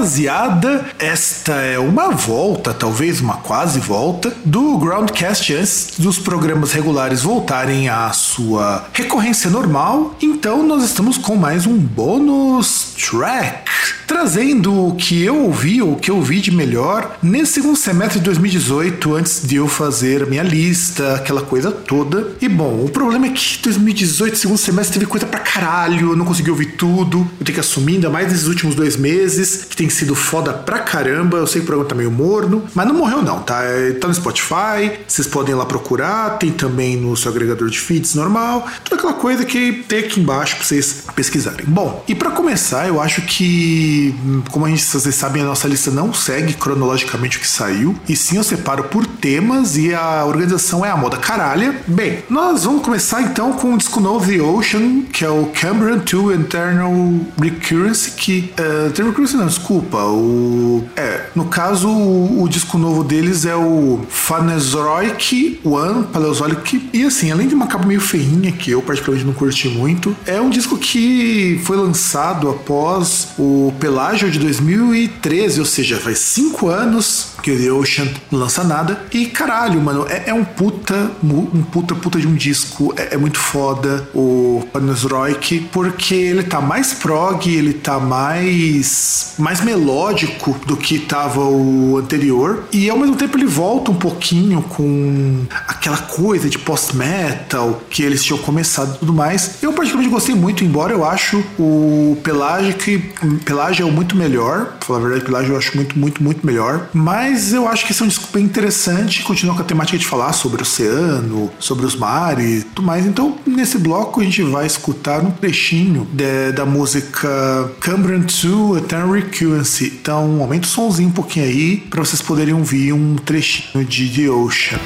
rapaziada, esta é uma volta, talvez uma quase volta, do Groundcast antes dos programas regulares voltarem à sua recorrência normal. Então nós estamos com mais um bônus track trazendo o que eu ouvi, ou o que eu ouvi de melhor nesse segundo semestre de 2018, antes de eu fazer minha lista, aquela coisa toda. E bom, o problema é que 2018, segundo semestre, teve coisa pra caralho, eu não consegui ouvir tudo, eu tenho que assumir, ainda mais nesses últimos dois meses, que tem sido foda pra caramba. Eu sei que o programa tá meio morno, mas não morreu não, tá? É, tá no Spotify, vocês podem ir lá procurar, tem também no seu agregador de feeds normal, toda aquela coisa que tem aqui embaixo pra vocês pesquisarem. Bom, e para começar, eu acho que como a gente, vocês sabem, a nossa lista não segue cronologicamente o que saiu, e sim eu separo por temas e a organização é a moda caralha. Bem, nós vamos começar então com o disco novo The Ocean, que é o Cambrian 2 Eternal Recurrence, que. Uh, Recurrence não, desculpa. O, é, no caso, o, o disco novo deles é o Phaneroic One, Paleozoic, e assim, além de uma capa meio feinha, que eu particularmente não curti muito, é um disco que foi lançado após o Pelágio de 2013, ou seja, faz cinco anos que o The Ocean não lança nada. E caralho, mano, é, é um puta, um puta, puta de um disco. É, é muito foda o Panosroik, porque ele tá mais prog, ele tá mais, mais melódico do que tava o anterior. E ao mesmo tempo ele volta um pouquinho com aquela coisa de post-metal que eles tinham começado e tudo mais. Eu particularmente gostei muito, embora eu acho o Pelagic, Pelágio é muito melhor. Pra falar a verdade, Pelágio eu acho muito, muito, muito melhor. Mas eu acho que esse é um disco bem interessante. Continua com a temática de falar sobre o oceano, sobre os mares e tudo mais. Então, nesse bloco, a gente vai escutar um trechinho de, da música Cambrian 2 Eternal Recurrency. Então, aumenta o somzinho um pouquinho aí para vocês poderem ouvir um trechinho de The Ocean.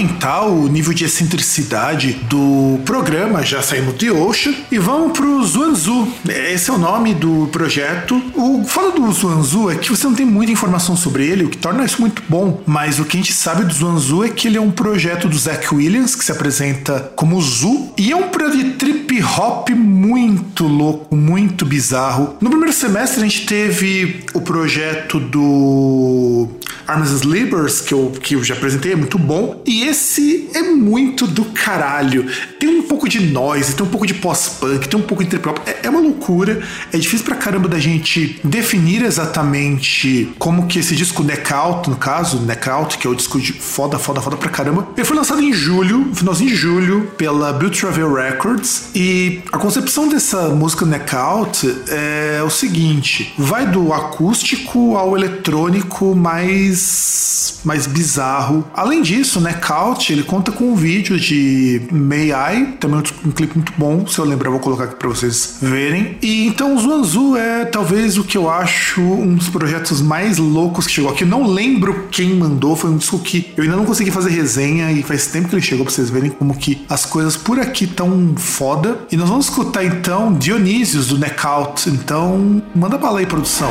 doing aumentar o nível de excentricidade do programa, já saímos de Ocean, e vamos pro Zuanzu. Esse é o nome do projeto. O foda do Zuanzu é que você não tem muita informação sobre ele, o que torna isso muito bom, mas o que a gente sabe do Zuanzu é que ele é um projeto do Zach Williams, que se apresenta como Zu, e é um projeto de trip hop muito louco, muito bizarro. No primeiro semestre a gente teve o projeto do Arms Sleepers, que eu, que eu já apresentei, é muito bom, e esse é muito do caralho. Tem um pouco de noise, tem um pouco de pós-punk, tem um pouco de trip hop. É, é, uma loucura. É difícil pra caramba da gente definir exatamente como que esse disco Neckout, no caso, Neckout, que é o disco de foda, foda, foda pra caramba. Ele foi lançado em julho, finalzinho de julho, pela Bill Travel Records. E a concepção dessa música Neckout é o seguinte: vai do acústico ao eletrônico mais, mais bizarro. Além disso, Neckout ele conta com um vídeo de May I, também um, clipe muito bom, se eu lembrar vou colocar aqui para vocês verem. E então o Zuanzu é talvez o que eu acho um dos projetos mais loucos que chegou aqui. Eu não lembro quem mandou, foi um disco que eu ainda não consegui fazer resenha e faz tempo que ele chegou para vocês verem como que as coisas por aqui tão foda. E nós vamos escutar então Dionísios do Neckout. Então, manda bala aí, produção.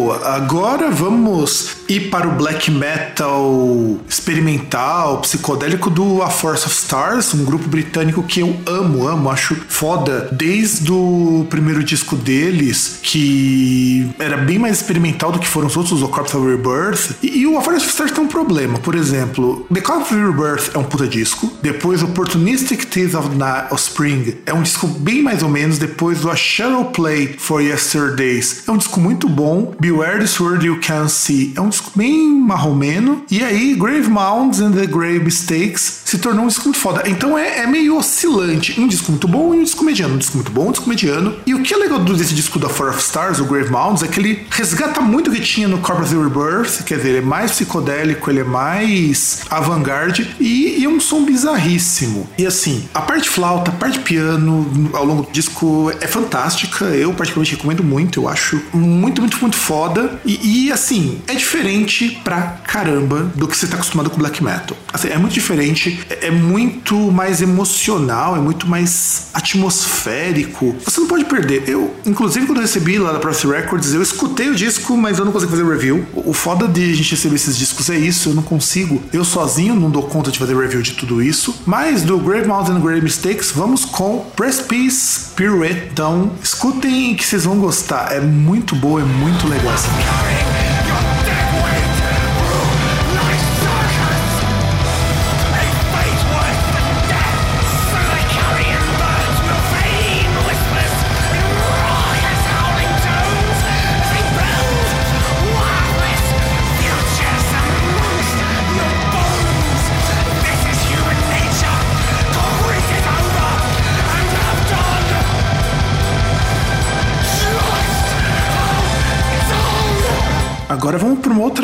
Boa. Agora vamos e para o black metal experimental, psicodélico do A Force of Stars, um grupo britânico que eu amo, amo, acho foda. Desde o primeiro disco deles, que era bem mais experimental do que foram os outros, o Corpse of Rebirth. E, e o A Force of Stars tem um problema, por exemplo, The Corpse of Rebirth é um puta disco, depois Opportunistic Tales of, of Spring é um disco bem mais ou menos, depois do A Shadow Play for Yesterdays é um disco muito bom, Beware This World You Can See é um disco bem marromeno, e aí Grave Mounds and the Grave Mistakes se tornou um disco muito foda. Então é, é meio oscilante, um disco muito bom e um disco mediano, um disco muito bom, um disco mediano. E o que é legal desse disco da Four of Stars, o Grave Mounds, é que ele resgata muito o que tinha no Corpus Rebirth, quer dizer, ele é mais psicodélico, ele é mais avant-garde e, e é um som bizarríssimo. E assim, a parte flauta, a parte piano ao longo do disco é fantástica, eu particularmente recomendo muito, eu acho muito, muito, muito foda. E, e assim, é diferente pra caramba do que você tá acostumado com black metal. Assim, é muito diferente, é, é muito mais emocional, é muito mais atmosférico. Você não pode perder. Eu, inclusive, quando eu recebi lá da Prophecy Records, eu escutei o disco, mas eu não consigo fazer review. O foda de a gente receber esses discos é isso, eu não consigo. Eu sozinho não dou conta de fazer review de tudo isso. Mas do Grave Mountain Grave Mistakes, vamos com Precipice Pirouette. Então, escutem que vocês vão gostar. É muito boa, é muito legal essa música.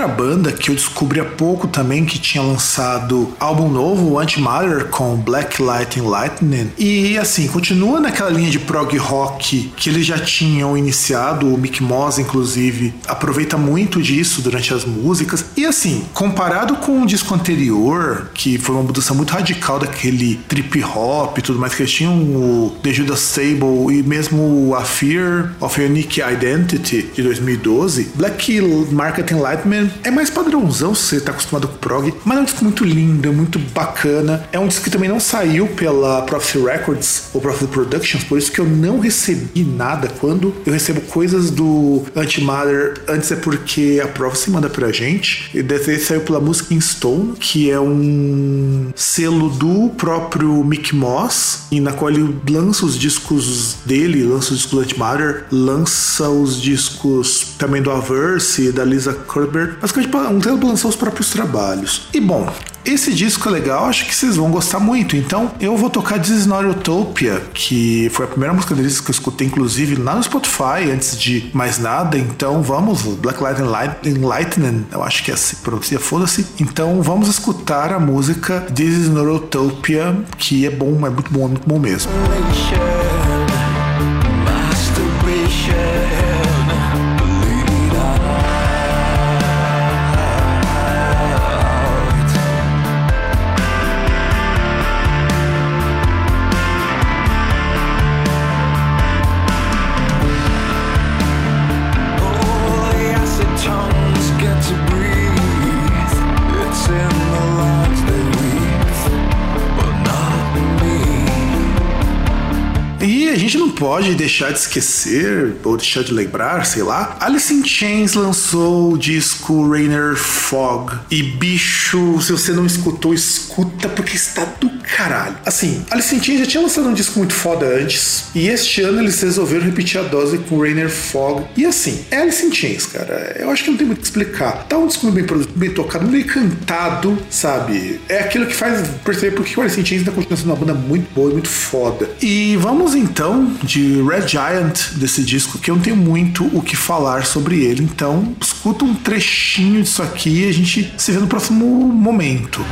Outra banda que eu descobri há pouco também que tinha lançado álbum novo, Antimatter, com Black Light Lightning. E assim, continua naquela linha de prog rock que eles já tinham iniciado, o Mick Moss, inclusive, aproveita muito disso durante as músicas. E assim, comparado com o disco anterior, que foi uma mudança muito radical daquele trip hop e tudo mais, que eles tinham o The Judas Sable e mesmo A Fear of Unique Identity de 2012, Black Market Enlightenment é mais padrãozão se você tá acostumado com prog, mas é um disco muito lindo, muito bacana. É um disco que também não saiu pela Prophecy Records ou Prophecy Productions, por isso que eu não recebi nada. Quando eu recebo coisas do Antimatter, antes é porque a Prophecy manda pra gente. E dessa vez saiu pela Music in Stone, que é um selo do próprio Mick Moss, e na qual ele lança os discos dele, lança os discos do Antimatter, lança os discos também do Averse, da Lisa Cuthbert, basicamente um tempo lançar os próprios trabalhos. E bom, esse disco é legal, acho que vocês vão gostar muito. Então eu vou tocar This Is Not Utopia, que foi a primeira música deles que eu escutei, inclusive, lá no Spotify, antes de mais nada. Então vamos, Black Light and Lightning, eu acho que é se pronuncia, foda-se. Então vamos escutar a música This Is Not Utopia, que é bom, é muito bom, é muito bom mesmo. Pode deixar de esquecer ou deixar de lembrar, sei lá. Alice in Chains lançou o disco Rainer Fog. E bicho, se você não escutou, escuta porque está do caralho. Assim, Alice in Chains já tinha lançado um disco muito foda antes. E este ano eles resolveram repetir a dose com Rainer Fog. E assim, é Alice in Chains, cara. Eu acho que não tem muito o que explicar. Tá um disco bem bem tocado, meio cantado, sabe? É aquilo que faz perceber porque o Alice in Chains ainda continua sendo uma banda muito boa e muito foda. E vamos então de Red Giant desse disco, que eu não tenho muito o que falar sobre ele. Então, escuta um trechinho disso aqui e a gente se vê no próximo momento.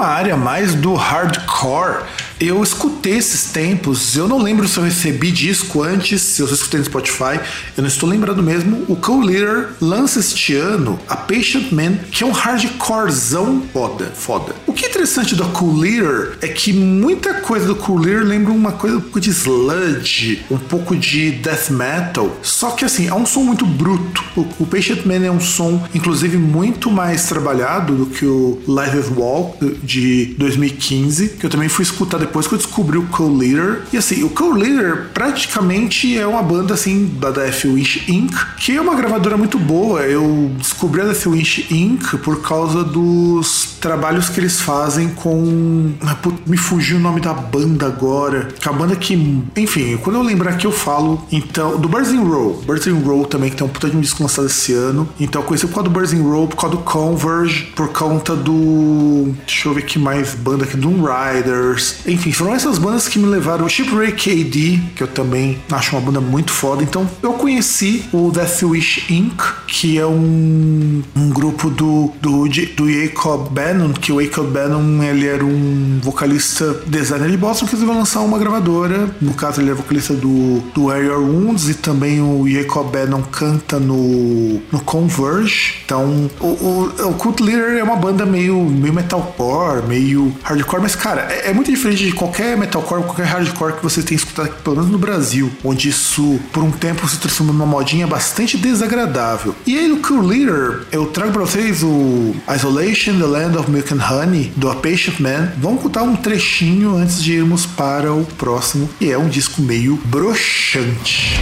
Numa área mais do hardcore, eu escutei esses tempos, eu não lembro se eu recebi disco antes, se eu escutei no Spotify, eu não estou lembrando mesmo. O Cool Leader lança este ano a Patient Man, que é um hardcorezão foda, foda. O que é interessante do Cool Leader é que muita coisa do Cool Leader lembra uma coisa um pouco de sludge, um pouco de death metal, só que assim, é um som muito bruto. O, o Patient Man é um som, inclusive, muito mais trabalhado do que o Live as Wall de 2015, que eu também fui escutar depois que eu descobri o Co-Leader. E assim, o Co-Leader praticamente é uma banda assim da Death Wish Inc., que é uma gravadora muito boa. Eu descobri a Death Wish Inc. por causa dos trabalhos que eles fazem com. Ah, me fugiu o nome da banda agora. Que é a banda que. Enfim, quando eu lembrar que eu falo. Então, do Burzing Row. Burzing Row também, que tem um puta de um disco lançado esse ano. Então, eu conheci por causa do Burzing Row, por causa do Converge, por conta do. Deixa eu ver que mais banda aqui. Doom Riders. Enfim, foram essas bandas que me levaram. Shipwreck KD, que eu também acho uma banda muito foda. Então, eu conheci o Death Wish Inc., que é um, um grupo do, do, do Jacob Bannon, que o Jacob Bannon ele era um vocalista designer de Boston que resolveu lançar uma gravadora. No caso, ele é vocalista do, do Area Wounds e também o Jacob Bannon canta no, no Converge. Então, o, o, o Cult Leader é uma banda meio, meio metalcore, meio hardcore, mas cara, é, é muito diferente de qualquer metalcore, qualquer hardcore que você tenha escutado aqui, pelo menos no Brasil, onde isso por um tempo se transformou numa modinha bastante desagradável. E aí no Cool Leader, eu trago pra vocês o Isolation, The Land of Milk and Honey, do A Patient Man. Vamos contar um trechinho antes de irmos para o próximo, e é um disco meio broxante.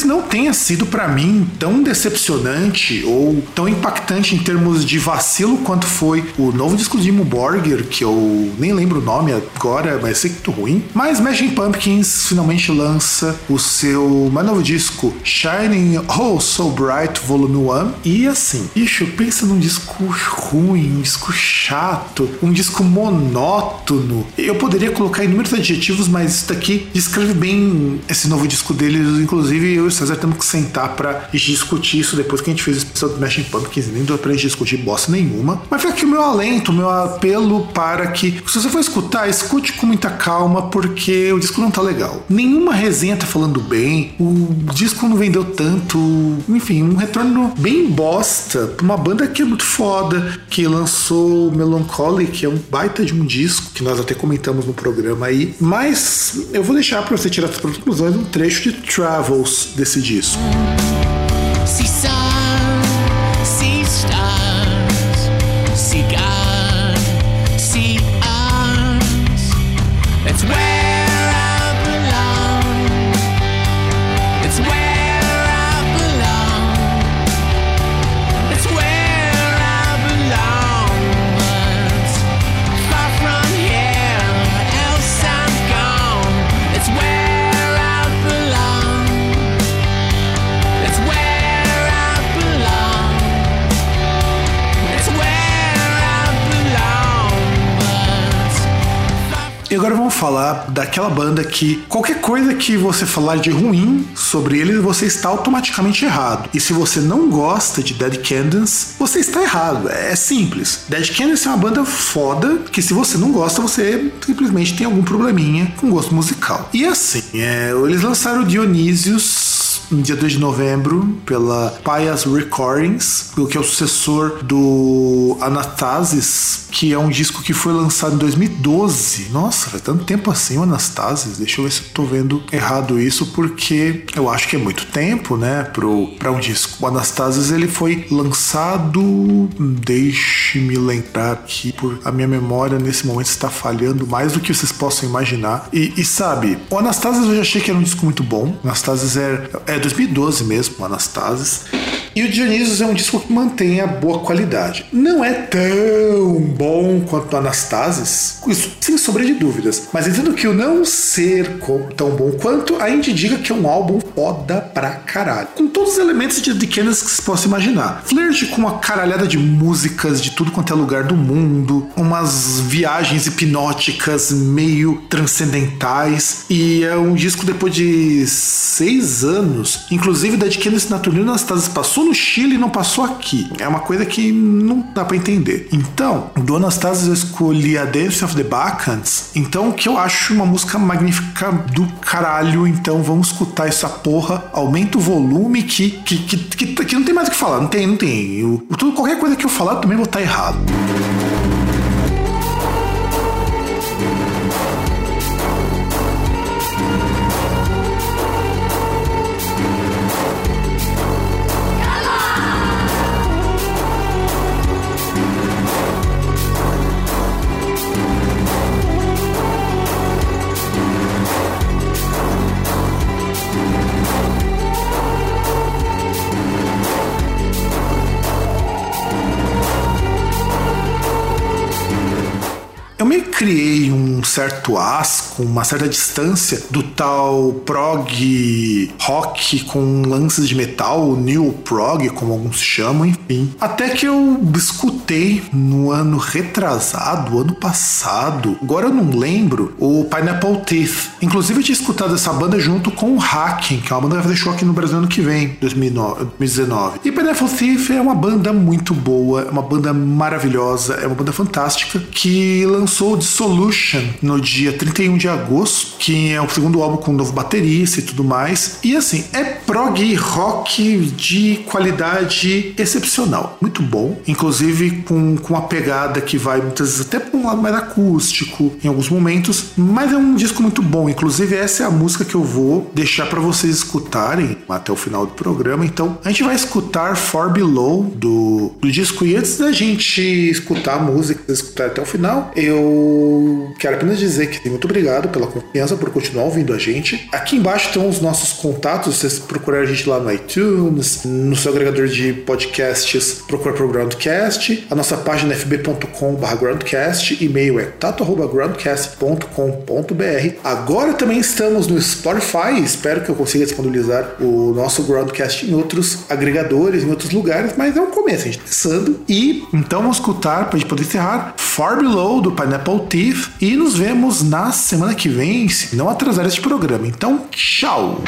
Talvez não tenha sido para mim tão decepcionante ou tão impactante em termos de vacilo quanto foi o novo disco de Dimmu Borgir, que eu nem lembro o nome agora, mas sei que muito ruim. Mas Smashing Pumpkins finalmente lança o seu mais novo disco, Shining Oh So Bright Volume 1. E assim, bicho, pensa num disco ruim, um disco chato, um disco monótono. Eu poderia colocar inúmeros adjetivos, mas isso daqui descreve bem esse novo disco deles, inclusive eu e César temos que sentar para discutir isso depois que a gente fez o especial do Smashing Pumpkins, nem deu pra gente discutir bosta nenhuma. Mas fica aqui o meu alento, o meu apelo para que, se você for escutar, escute com muita calma, porque o disco não tá legal. Nenhuma resenha tá falando bem, o disco não vendeu tanto, enfim, um retorno bem bosta pra uma banda que é muito foda, que lançou Melancholy, que é um baita de um disco, que nós até comentamos no programa aí. Mas eu vou deixar para você tirar as conclusões um trecho de Travels desse disco. Falar daquela banda que qualquer coisa que você falar de ruim sobre ele, você está automaticamente errado. E se você não gosta de Dead Candence, você está errado. É simples. Dead Candence é uma banda foda que se você não gosta, você simplesmente tem algum probleminha com gosto musical. E assim, é, eles lançaram o Dionysius no dia 2 de novembro, pela Pias Recordings, que é o sucessor do Anastasis, que é um disco que foi lançado em 2012. Nossa, faz tanto tempo assim o Anastasis. Deixa eu ver se eu tô vendo errado isso, porque eu acho que é muito tempo, né, para um disco. O Anastasis ele foi lançado, deixe-me lembrar aqui, por a minha memória nesse momento está falhando mais do que vocês possam imaginar. E, e sabe, o Anastasis eu já achei que era um disco muito bom. O Anastasis é, é 2012 mesmo, o Anastasis. E o Dionysus é um disco que mantém a boa qualidade. Não é tão bom quanto o Anastasis, isso sem sombra de dúvidas. Mas entendo que o não ser tão bom quanto, a gente diga que é um álbum foda pra caralho. Com todos os elementos de The Kennedys que se possa imaginar. Flirt com uma caralhada de músicas de tudo quanto é lugar do mundo, umas viagens hipnóticas meio transcendentais. E é um disco depois de seis anos. Inclusive, da The Kennedys na turnê Anastasia passou no Chile não passou aqui. É uma coisa que não dá para entender. Então, do Anastasia eu escolhi a Dance of the Bacchants. Então, que eu acho uma música magnífica do caralho. Então, vamos escutar essa porra. Aumenta o volume que, que, que, que, que não tem mais o que falar. Não tem, não tem. Eu, tudo, qualquer coisa que eu falar também vou estar errado. Certo asco, uma certa distância do tal prog rock com lances de metal, new prog, como alguns chamam, enfim. Até que eu escutei no ano retrasado, ano passado, agora eu não lembro, o Pineapple Teeth. Inclusive eu tinha escutado essa banda junto com o Hacking, que é uma banda que show aqui no Brasil ano que vem, 2019. E Pineapple Thief é uma banda muito boa, é uma banda maravilhosa, é uma banda fantástica que lançou o Solution no dia 31 de agosto, que é o segundo álbum com um novo baterista e tudo mais. E assim, é prog rock de qualidade excepcional, muito bom, inclusive com, com uma pegada que vai muitas vezes até para um lado mais acústico em alguns momentos, mas é um disco muito bom. Inclusive, essa é a música que eu vou deixar para vocês escutarem até o final do programa. Então, a gente vai escutar Far Below do, do disco. E antes da gente escutar a música, escutar até o final, eu quero apenas dizer que muito obrigado pela confiança, por continuar ouvindo a gente. Aqui embaixo estão os nossos contatos, vocês procurarem a gente lá no iTunes, no seu agregador de podcasts, procura por Groundcast, a nossa página é fb.com.br groundcast, e-mail é tato.groundcast.com.br. Agora também estamos no Spotify, espero que eu consiga disponibilizar o nosso Groundcast em outros agregadores, em outros lugares, mas é um começo, a gente está pensando. E então vamos escutar, para a gente poder encerrar, Far Below do Pineapple Thief e nos vemos na semana que vem, se não atrasar este programa. Então, tchau!